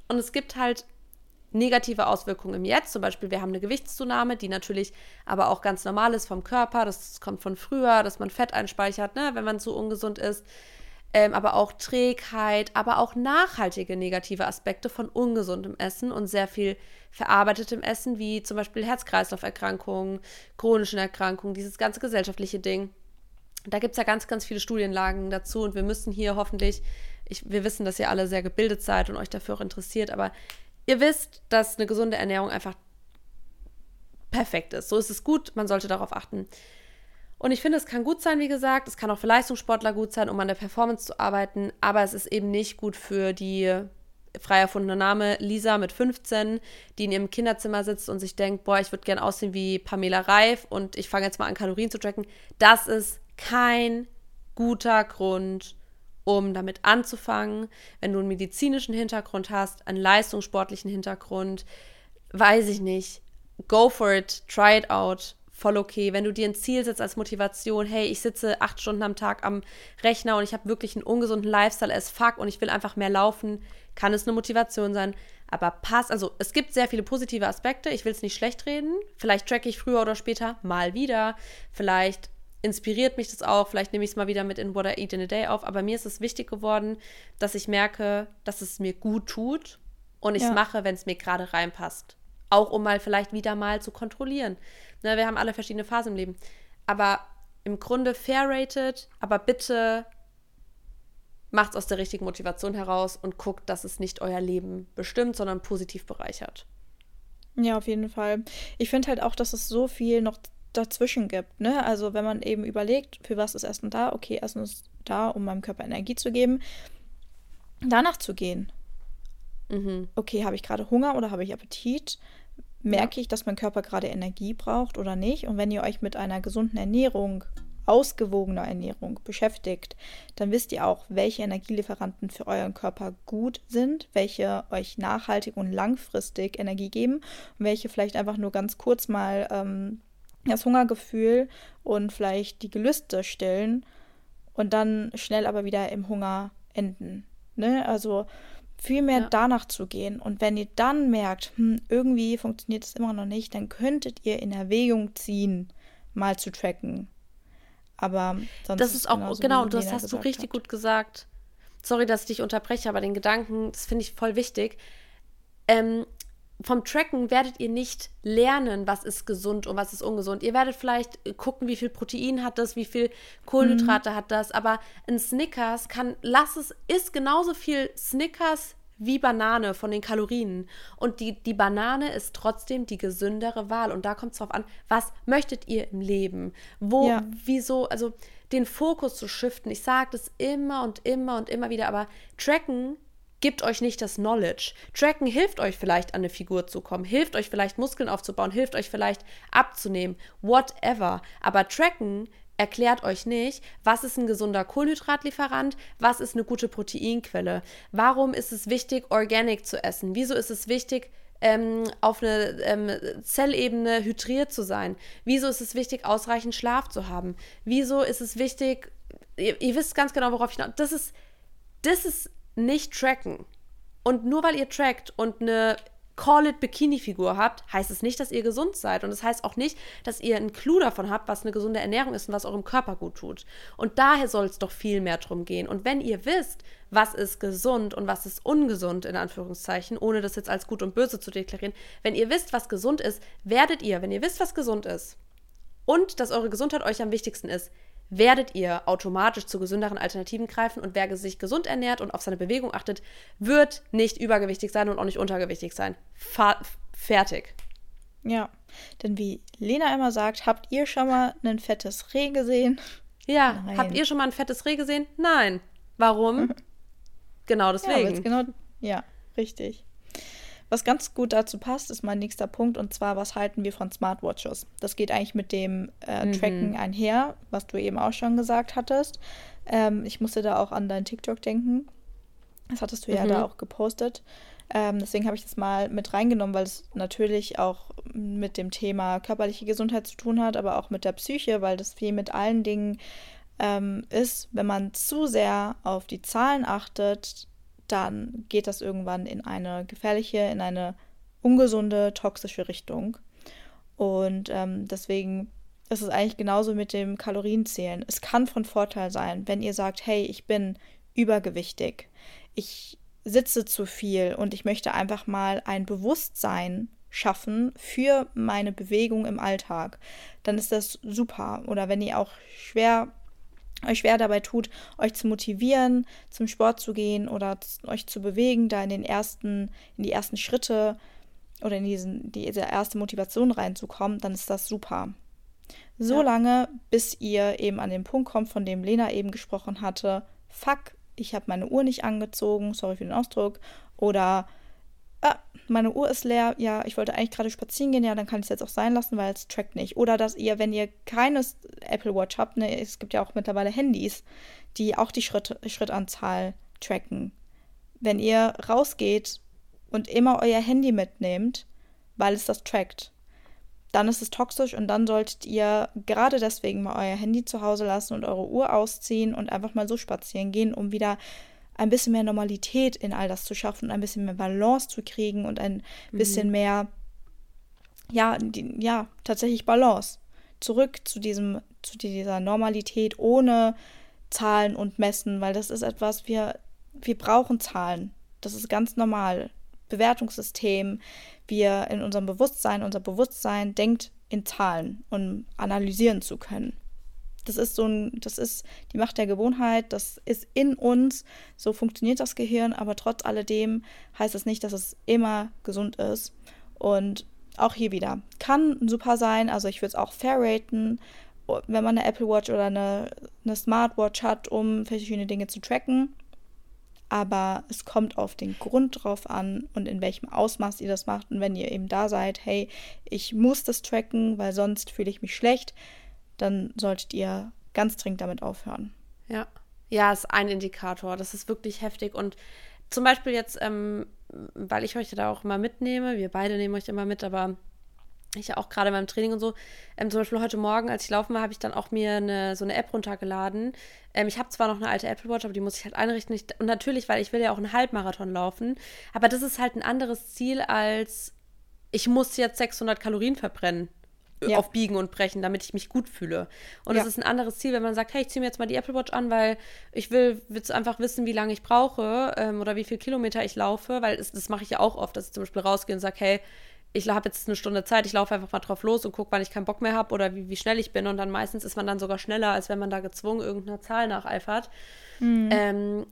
Speaker 2: Und es gibt halt negative Auswirkungen im Jetzt. Zum Beispiel, wir haben eine Gewichtszunahme, die natürlich aber auch ganz normal ist vom Körper. Das kommt von früher, dass man Fett einspeichert, ne, wenn man zu ungesund ist ähm, aber auch Trägheit, aber auch nachhaltige negative Aspekte von ungesundem Essen und sehr viel verarbeitetem Essen, wie zum Beispiel Herz-Kreislauf-Erkrankungen, chronischen Erkrankungen, dieses ganze gesellschaftliche Ding. Da gibt es ja ganz, ganz viele Studienlagen dazu und wir müssen hier hoffentlich, ich, wir wissen, dass ihr alle sehr gebildet seid und euch dafür auch interessiert, aber ihr wisst, dass eine gesunde Ernährung einfach perfekt ist. So ist es gut, man sollte darauf achten. Und ich finde, es kann gut sein, wie gesagt, es kann auch für Leistungssportler gut sein, um an der Performance zu arbeiten, aber es ist eben nicht gut für die frei erfundene Name Lisa mit 15, die in ihrem Kinderzimmer sitzt und sich denkt, boah, ich würde gern aussehen wie Pamela Reif und ich fange jetzt mal an Kalorien zu tracken. Das ist kein guter Grund, um damit anzufangen. Wenn du einen medizinischen Hintergrund hast, einen leistungssportlichen Hintergrund, weiß ich nicht. Go for it, try it out voll okay. Wenn du dir ein Ziel setzt als Motivation, hey, ich sitze acht Stunden am Tag am Rechner und ich habe wirklich einen ungesunden Lifestyle as fuck und ich will einfach mehr laufen, kann es eine Motivation sein. Aber passt, also es gibt sehr viele positive Aspekte. Ich will es nicht schlecht reden. Vielleicht tracke ich früher oder später mal wieder. Vielleicht inspiriert mich das auch. Vielleicht nehme ich es mal wieder mit in What I Eat in a Day auf. Aber mir ist es wichtig geworden, dass ich merke, dass es mir gut tut und ich es ja. mache, wenn es mir gerade reinpasst. Auch um mal vielleicht wieder mal zu kontrollieren. Ne, wir haben alle verschiedene Phasen im Leben. Aber im Grunde fair rated, aber bitte macht es aus der richtigen Motivation heraus und guckt, dass es nicht euer Leben bestimmt, sondern positiv bereichert.
Speaker 1: Ja, auf jeden Fall. Ich finde halt auch, dass es so viel noch dazwischen gibt. Ne? Also wenn man eben überlegt, für was ist Essen da? Okay, Essen ist da, um meinem Körper Energie zu geben. Danach zu gehen. Mhm. Okay, habe ich gerade Hunger oder habe ich Appetit? merke ja. ich, dass mein Körper gerade Energie braucht oder nicht. Und wenn ihr euch mit einer gesunden Ernährung, ausgewogener Ernährung beschäftigt, dann wisst ihr auch, welche Energielieferanten für euren Körper gut sind, welche euch nachhaltig und langfristig Energie geben und welche vielleicht einfach nur ganz kurz mal ähm, das Hungergefühl und vielleicht die Gelüste stillen und dann schnell aber wieder im Hunger enden. Ne? Also viel mehr ja. danach zu gehen. Und wenn ihr dann merkt, hm, irgendwie funktioniert es immer noch nicht, dann könntet ihr in Erwägung ziehen, mal zu tracken. Aber sonst
Speaker 2: das ist auch, genau, das hast du richtig hat. gut gesagt. Sorry, dass ich dich unterbreche, aber den Gedanken, das finde ich voll wichtig. Ähm, vom Tracken werdet ihr nicht lernen, was ist gesund und was ist ungesund. Ihr werdet vielleicht gucken, wie viel Protein hat das, wie viel Kohlenhydrate mhm. hat das, aber ein Snickers kann, lass es, ist genauso viel Snickers wie Banane von den Kalorien. Und die, die Banane ist trotzdem die gesündere Wahl. Und da kommt es drauf an, was möchtet ihr im Leben? Wo, ja. wieso, also den Fokus zu shiften. Ich sage das immer und immer und immer wieder, aber tracken gibt euch nicht das Knowledge. Tracken hilft euch vielleicht an eine Figur zu kommen, hilft euch vielleicht Muskeln aufzubauen, hilft euch vielleicht abzunehmen, whatever. Aber Tracken erklärt euch nicht, was ist ein gesunder Kohlenhydratlieferant, was ist eine gute Proteinquelle, warum ist es wichtig, organic zu essen, wieso ist es wichtig, ähm, auf einer ähm, Zellebene hydriert zu sein, wieso ist es wichtig, ausreichend Schlaf zu haben, wieso ist es wichtig, ihr, ihr wisst ganz genau, worauf ich noch, das ist, das ist nicht tracken. Und nur weil ihr trackt und eine Call-it-Bikini-Figur habt, heißt es nicht, dass ihr gesund seid. Und es das heißt auch nicht, dass ihr einen Clou davon habt, was eine gesunde Ernährung ist und was eurem Körper gut tut. Und daher soll es doch viel mehr drum gehen. Und wenn ihr wisst, was ist gesund und was ist ungesund, in Anführungszeichen, ohne das jetzt als gut und böse zu deklarieren, wenn ihr wisst, was gesund ist, werdet ihr, wenn ihr wisst, was gesund ist und dass eure Gesundheit euch am wichtigsten ist, werdet ihr automatisch zu gesünderen Alternativen greifen und wer sich gesund ernährt und auf seine Bewegung achtet, wird nicht übergewichtig sein und auch nicht untergewichtig sein. Fa fertig.
Speaker 1: Ja, denn wie Lena immer sagt, habt ihr schon mal ein fettes Reh gesehen?
Speaker 2: Ja, Nein. habt ihr schon mal ein fettes Reh gesehen? Nein. Warum? [LAUGHS] genau deswegen.
Speaker 1: Ja, genau, ja, richtig. Was ganz gut dazu passt, ist mein nächster Punkt und zwar, was halten wir von Smartwatches? Das geht eigentlich mit dem äh, mhm. Tracken mhm. einher, was du eben auch schon gesagt hattest. Ähm, ich musste da auch an dein TikTok denken. Das hattest du mhm. ja da auch gepostet. Ähm, deswegen habe ich das mal mit reingenommen, weil es natürlich auch mit dem Thema körperliche Gesundheit zu tun hat, aber auch mit der Psyche, weil das viel mit allen Dingen ähm, ist. Wenn man zu sehr auf die Zahlen achtet, dann geht das irgendwann in eine gefährliche, in eine ungesunde, toxische Richtung. Und ähm, deswegen ist es eigentlich genauso mit dem Kalorienzählen. Es kann von Vorteil sein, wenn ihr sagt, hey, ich bin übergewichtig, ich sitze zu viel und ich möchte einfach mal ein Bewusstsein schaffen für meine Bewegung im Alltag, dann ist das super. Oder wenn ihr auch schwer euch schwer dabei tut, euch zu motivieren, zum Sport zu gehen oder euch zu bewegen, da in den ersten, in die ersten Schritte oder in diesen, diese erste Motivation reinzukommen, dann ist das super. So ja. lange, bis ihr eben an den Punkt kommt, von dem Lena eben gesprochen hatte, fuck, ich habe meine Uhr nicht angezogen, sorry für den Ausdruck, oder ah, meine Uhr ist leer, ja, ich wollte eigentlich gerade spazieren gehen, ja, dann kann ich es jetzt auch sein lassen, weil es trackt nicht. Oder dass ihr, wenn ihr keines Apple Watch habt, ne, es gibt ja auch mittlerweile Handys, die auch die Schritt, Schrittanzahl tracken. Wenn ihr rausgeht und immer euer Handy mitnehmt, weil es das trackt, dann ist es toxisch und dann solltet ihr gerade deswegen mal euer Handy zu Hause lassen und eure Uhr ausziehen und einfach mal so spazieren gehen, um wieder ein bisschen mehr Normalität in all das zu schaffen, ein bisschen mehr Balance zu kriegen und ein mhm. bisschen mehr, ja, die, ja, tatsächlich Balance. Zurück zu diesem, zu dieser Normalität ohne Zahlen und Messen, weil das ist etwas, wir, wir brauchen Zahlen. Das ist ganz normal. Bewertungssystem, wir in unserem Bewusstsein, unser Bewusstsein denkt in Zahlen, um analysieren zu können. Das ist so ein, das ist die Macht der Gewohnheit, das ist in uns, so funktioniert das Gehirn, aber trotz alledem heißt es das nicht, dass es immer gesund ist. Und auch hier wieder, kann super sein, also ich würde es auch fair raten, wenn man eine Apple Watch oder eine, eine Smartwatch hat, um verschiedene Dinge zu tracken. Aber es kommt auf den Grund drauf an und in welchem Ausmaß ihr das macht. Und wenn ihr eben da seid, hey, ich muss das tracken, weil sonst fühle ich mich schlecht, dann solltet ihr ganz dringend damit aufhören.
Speaker 2: Ja. Ja, ist ein Indikator. Das ist wirklich heftig. Und zum Beispiel jetzt, ähm, weil ich euch da auch immer mitnehme, wir beide nehmen euch immer mit, aber ich ja auch gerade beim Training und so, ähm, zum Beispiel heute Morgen, als ich laufen war, habe ich dann auch mir eine, so eine App runtergeladen. Ähm, ich habe zwar noch eine alte Apple Watch, aber die muss ich halt einrichten. Ich, und natürlich, weil ich will ja auch einen Halbmarathon laufen, aber das ist halt ein anderes Ziel als ich muss jetzt 600 Kalorien verbrennen ja. auf Biegen und Brechen, damit ich mich gut fühle. Und es ist ein anderes Ziel, wenn man sagt, hey, ich ziehe mir jetzt mal die Apple Watch an, weil ich will jetzt einfach wissen, wie lange ich brauche ähm, oder wie viele Kilometer ich laufe, weil es, das mache ich ja auch oft, dass ich zum Beispiel rausgehe und sage, hey, ich habe jetzt eine Stunde Zeit, ich laufe einfach mal drauf los und gucke, wann ich keinen Bock mehr habe oder wie, wie schnell ich bin. Und dann meistens ist man dann sogar schneller, als wenn man da gezwungen irgendeiner Zahl nacheifert. Mhm. Ähm,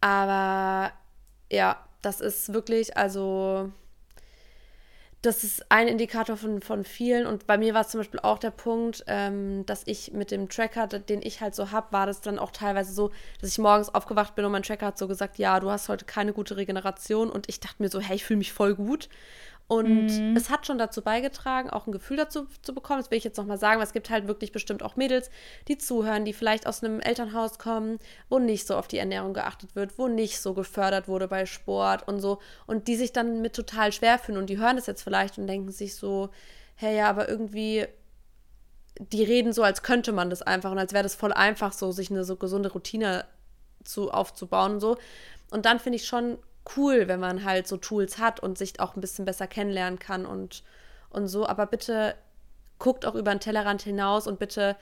Speaker 2: aber ja, das ist wirklich, also das ist ein Indikator von, von vielen. Und bei mir war es zum Beispiel auch der Punkt, ähm, dass ich mit dem Tracker, den ich halt so habe, war das dann auch teilweise so, dass ich morgens aufgewacht bin und mein Tracker hat so gesagt, ja, du hast heute keine gute Regeneration. Und ich dachte mir so, hey, ich fühle mich voll gut. Und mhm. es hat schon dazu beigetragen, auch ein Gefühl dazu zu bekommen. Das will ich jetzt nochmal sagen, weil es gibt halt wirklich bestimmt auch Mädels, die zuhören, die vielleicht aus einem Elternhaus kommen, wo nicht so auf die Ernährung geachtet wird, wo nicht so gefördert wurde bei Sport und so. Und die sich dann mit total schwer fühlen. Und die hören das jetzt vielleicht und denken sich so, hey, ja, aber irgendwie die reden so, als könnte man das einfach und als wäre das voll einfach so, sich eine so gesunde Routine zu, aufzubauen und so. Und dann finde ich schon cool, wenn man halt so Tools hat und sich auch ein bisschen besser kennenlernen kann und, und so. Aber bitte guckt auch über den Tellerrand hinaus und bitte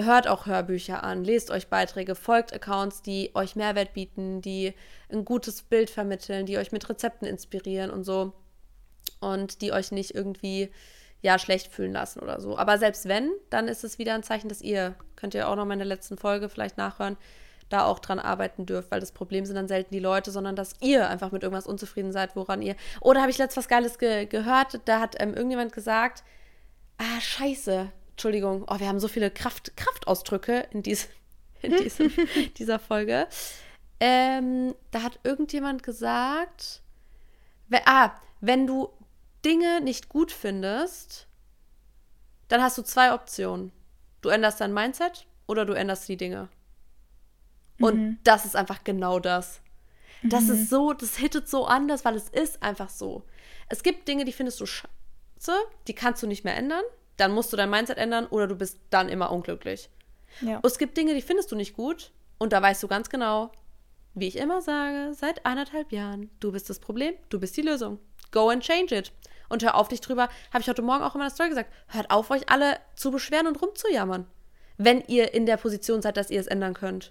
Speaker 2: hört auch Hörbücher an, lest euch Beiträge, folgt Accounts, die euch Mehrwert bieten, die ein gutes Bild vermitteln, die euch mit Rezepten inspirieren und so. Und die euch nicht irgendwie ja schlecht fühlen lassen oder so. Aber selbst wenn, dann ist es wieder ein Zeichen, dass ihr, könnt ihr auch noch mal in der letzten Folge vielleicht nachhören, da auch dran arbeiten dürft, weil das Problem sind dann selten die Leute, sondern dass ihr einfach mit irgendwas unzufrieden seid, woran ihr. Oder habe ich letztes was Geiles ge gehört, da hat ähm, irgendjemand gesagt, ah, scheiße, Entschuldigung, oh, wir haben so viele Kraft Kraftausdrücke in, dies [LAUGHS] in diesem, [LAUGHS] dieser Folge. Ähm, da hat irgendjemand gesagt, ah, wenn du Dinge nicht gut findest, dann hast du zwei Optionen. Du änderst dein Mindset oder du änderst die Dinge. Und mhm. das ist einfach genau das. Das mhm. ist so, das hittet so anders, weil es ist einfach so. Es gibt Dinge, die findest du scheiße, die kannst du nicht mehr ändern. Dann musst du dein Mindset ändern oder du bist dann immer unglücklich. Ja. Und es gibt Dinge, die findest du nicht gut und da weißt du ganz genau, wie ich immer sage, seit anderthalb Jahren, du bist das Problem, du bist die Lösung. Go and change it. Und hör auf dich drüber, habe ich heute Morgen auch in meiner Story gesagt, hört auf, euch alle zu beschweren und rumzujammern. Wenn ihr in der Position seid, dass ihr es ändern könnt.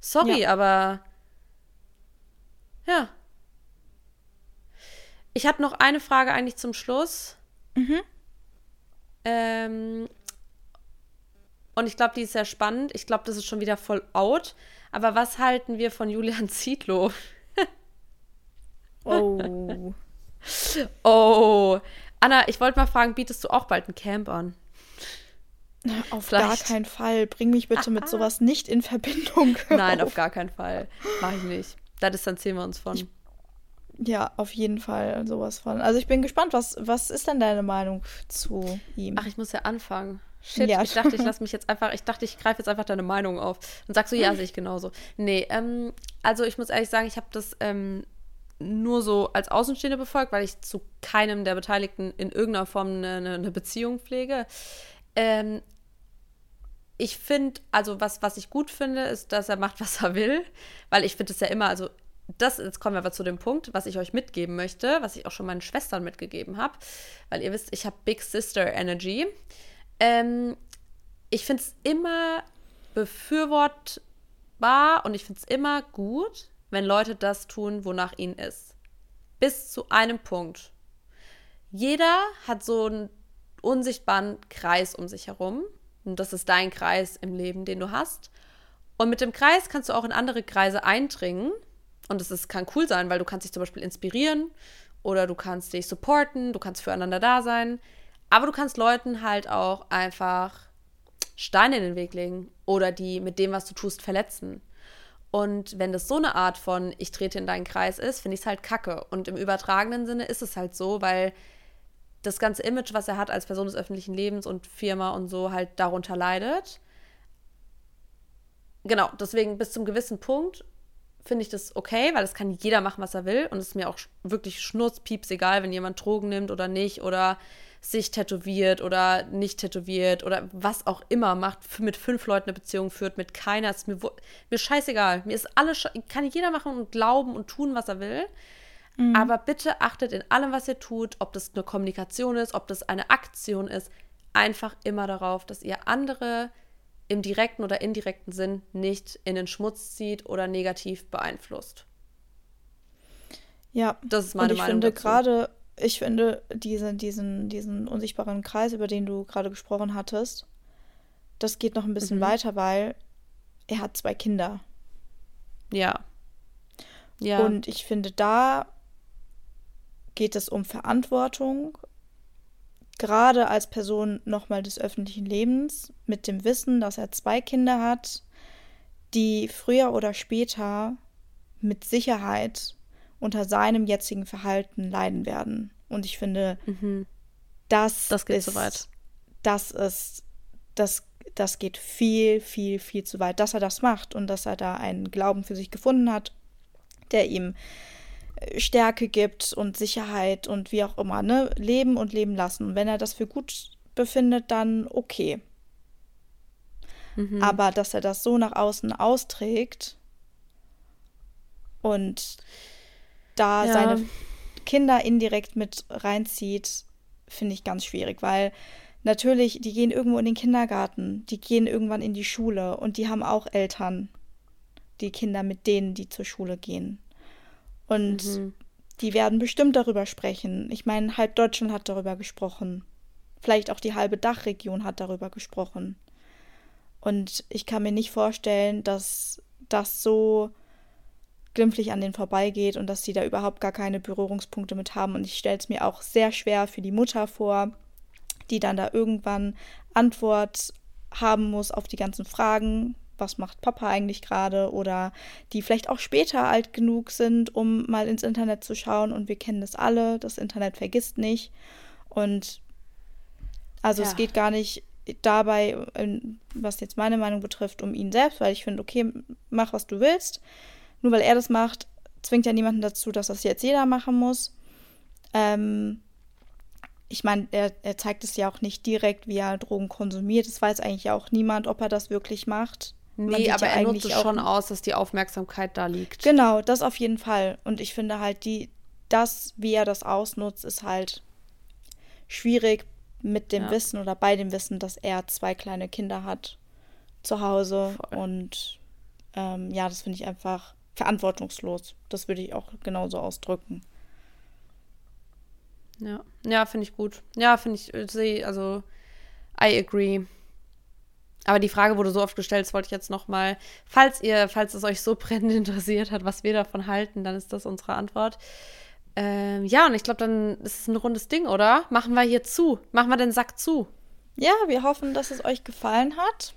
Speaker 2: Sorry, ja. aber ja. Ich habe noch eine Frage eigentlich zum Schluss. Mhm. Ähm, und ich glaube, die ist sehr spannend. Ich glaube, das ist schon wieder voll out. Aber was halten wir von Julian [LAUGHS] Zietlow? oh. [LAUGHS] oh. Anna, ich wollte mal fragen, bietest du auch bald ein Camp an?
Speaker 1: Auf Vielleicht. gar keinen Fall. Bring mich bitte mit sowas nicht in Verbindung. [LAUGHS]
Speaker 2: Nein, auf [LAUGHS] gar keinen Fall. Mach ich nicht. Da distanzieren wir uns von. Ich,
Speaker 1: ja, auf jeden Fall sowas von. Also ich bin gespannt, was, was ist denn deine Meinung zu ihm?
Speaker 2: Ach, ich muss ja anfangen. Shit, ja. ich dachte, ich [LAUGHS] lasse mich jetzt einfach, ich dachte, ich greife jetzt einfach deine Meinung auf. Und sagst du, ja, sehe ich genauso. Nee, ähm, also ich muss ehrlich sagen, ich habe das ähm, nur so als Außenstehende befolgt, weil ich zu keinem der Beteiligten in irgendeiner Form eine, eine Beziehung pflege. Ähm, ich finde, also was, was ich gut finde, ist, dass er macht, [LAUGHS] was er will. Weil ich finde es ja immer, also das, jetzt kommen wir aber zu dem Punkt, was ich euch mitgeben möchte, was ich auch schon meinen Schwestern mitgegeben habe. Weil ihr wisst, ich habe Big Sister Energy. Ähm, ich finde es immer befürwortbar und ich finde es immer gut, wenn Leute das tun, wonach ihnen ist. Bis zu einem Punkt. Jeder hat so einen unsichtbaren Kreis um sich herum und das ist dein Kreis im Leben, den du hast. Und mit dem Kreis kannst du auch in andere Kreise eindringen. Und das ist, kann cool sein, weil du kannst dich zum Beispiel inspirieren oder du kannst dich supporten, du kannst füreinander da sein. Aber du kannst Leuten halt auch einfach Steine in den Weg legen oder die mit dem, was du tust, verletzen. Und wenn das so eine Art von ich trete in deinen Kreis ist, finde ich es halt kacke. Und im übertragenen Sinne ist es halt so, weil das ganze Image, was er hat als Person des öffentlichen Lebens und Firma und so, halt darunter leidet. Genau, deswegen bis zum gewissen Punkt finde ich das okay, weil das kann jeder machen, was er will. Und es ist mir auch wirklich schnurzpieps egal, wenn jemand Drogen nimmt oder nicht oder sich tätowiert oder nicht tätowiert oder was auch immer macht, mit fünf Leuten eine Beziehung führt, mit keiner, ist mir, mir scheißegal. Mir ist alles, kann jeder machen und glauben und tun, was er will. Mhm. Aber bitte achtet in allem, was ihr tut, ob das eine Kommunikation ist, ob das eine Aktion ist, einfach immer darauf, dass ihr andere im direkten oder indirekten Sinn nicht in den Schmutz zieht oder negativ beeinflusst.
Speaker 1: Ja, das ist meine und ich Meinung. Finde gerade, ich finde diesen, diesen, diesen unsichtbaren Kreis, über den du gerade gesprochen hattest, das geht noch ein bisschen mhm. weiter, weil er hat zwei Kinder. Ja. Ja. Und ich finde, da geht es um Verantwortung, gerade als Person nochmal des öffentlichen Lebens, mit dem Wissen, dass er zwei Kinder hat, die früher oder später mit Sicherheit unter seinem jetzigen Verhalten leiden werden. Und ich finde, mhm. das, das geht ist, so weit. Das ist, das, das geht viel, viel, viel zu weit, dass er das macht und dass er da einen Glauben für sich gefunden hat, der ihm Stärke gibt und Sicherheit und wie auch immer, ne? Leben und leben lassen. Und wenn er das für gut befindet, dann okay. Mhm. Aber dass er das so nach außen austrägt und da ja. seine Kinder indirekt mit reinzieht, finde ich ganz schwierig, weil natürlich, die gehen irgendwo in den Kindergarten, die gehen irgendwann in die Schule und die haben auch Eltern, die Kinder mit denen, die zur Schule gehen. Und mhm. die werden bestimmt darüber sprechen. Ich meine, halb Deutschland hat darüber gesprochen. Vielleicht auch die halbe Dachregion hat darüber gesprochen. Und ich kann mir nicht vorstellen, dass das so glimpflich an denen vorbeigeht und dass sie da überhaupt gar keine Berührungspunkte mit haben. Und ich stelle es mir auch sehr schwer für die Mutter vor, die dann da irgendwann Antwort haben muss auf die ganzen Fragen. Was macht Papa eigentlich gerade? Oder die vielleicht auch später alt genug sind, um mal ins Internet zu schauen. Und wir kennen das alle. Das Internet vergisst nicht. Und also ja. es geht gar nicht dabei, was jetzt meine Meinung betrifft, um ihn selbst, weil ich finde, okay, mach was du willst nur weil er das macht, zwingt ja niemanden dazu, dass das jetzt jeder machen muss. Ähm, ich meine, er, er zeigt es ja auch nicht direkt, wie er Drogen konsumiert. Es weiß eigentlich auch niemand, ob er das wirklich macht. Nee,
Speaker 2: aber er nutzt es schon aus, dass die Aufmerksamkeit da liegt.
Speaker 1: Genau, das auf jeden Fall. Und ich finde halt, die, das, wie er das ausnutzt, ist halt schwierig mit dem ja. Wissen oder bei dem Wissen, dass er zwei kleine Kinder hat zu Hause. Voll. Und ähm, ja, das finde ich einfach verantwortungslos. Das würde ich auch genauso ausdrücken.
Speaker 2: Ja, ja, finde ich gut. Ja, finde ich, äh, also, I agree. Aber die Frage wurde so oft gestellt, das wollte ich jetzt noch mal, falls ihr, falls es euch so [LAUGHS] brennend interessiert hat, was wir davon halten, dann ist das unsere Antwort. Ähm, ja, und ich glaube, dann ist es ein rundes Ding, oder? Machen wir hier zu. Machen wir den Sack zu.
Speaker 1: Ja, wir hoffen, dass es euch gefallen hat.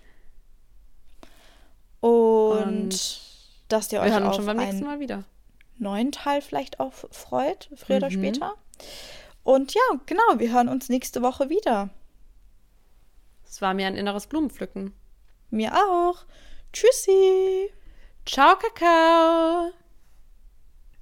Speaker 1: Und, und dass ihr euch auf schon beim nächsten Mal wieder. neuen Teil vielleicht auch freut, früher mhm. oder später. Und ja, genau, wir hören uns nächste Woche wieder.
Speaker 2: Es war mir ein inneres Blumenpflücken.
Speaker 1: Mir auch. Tschüssi.
Speaker 2: Ciao, Kakao.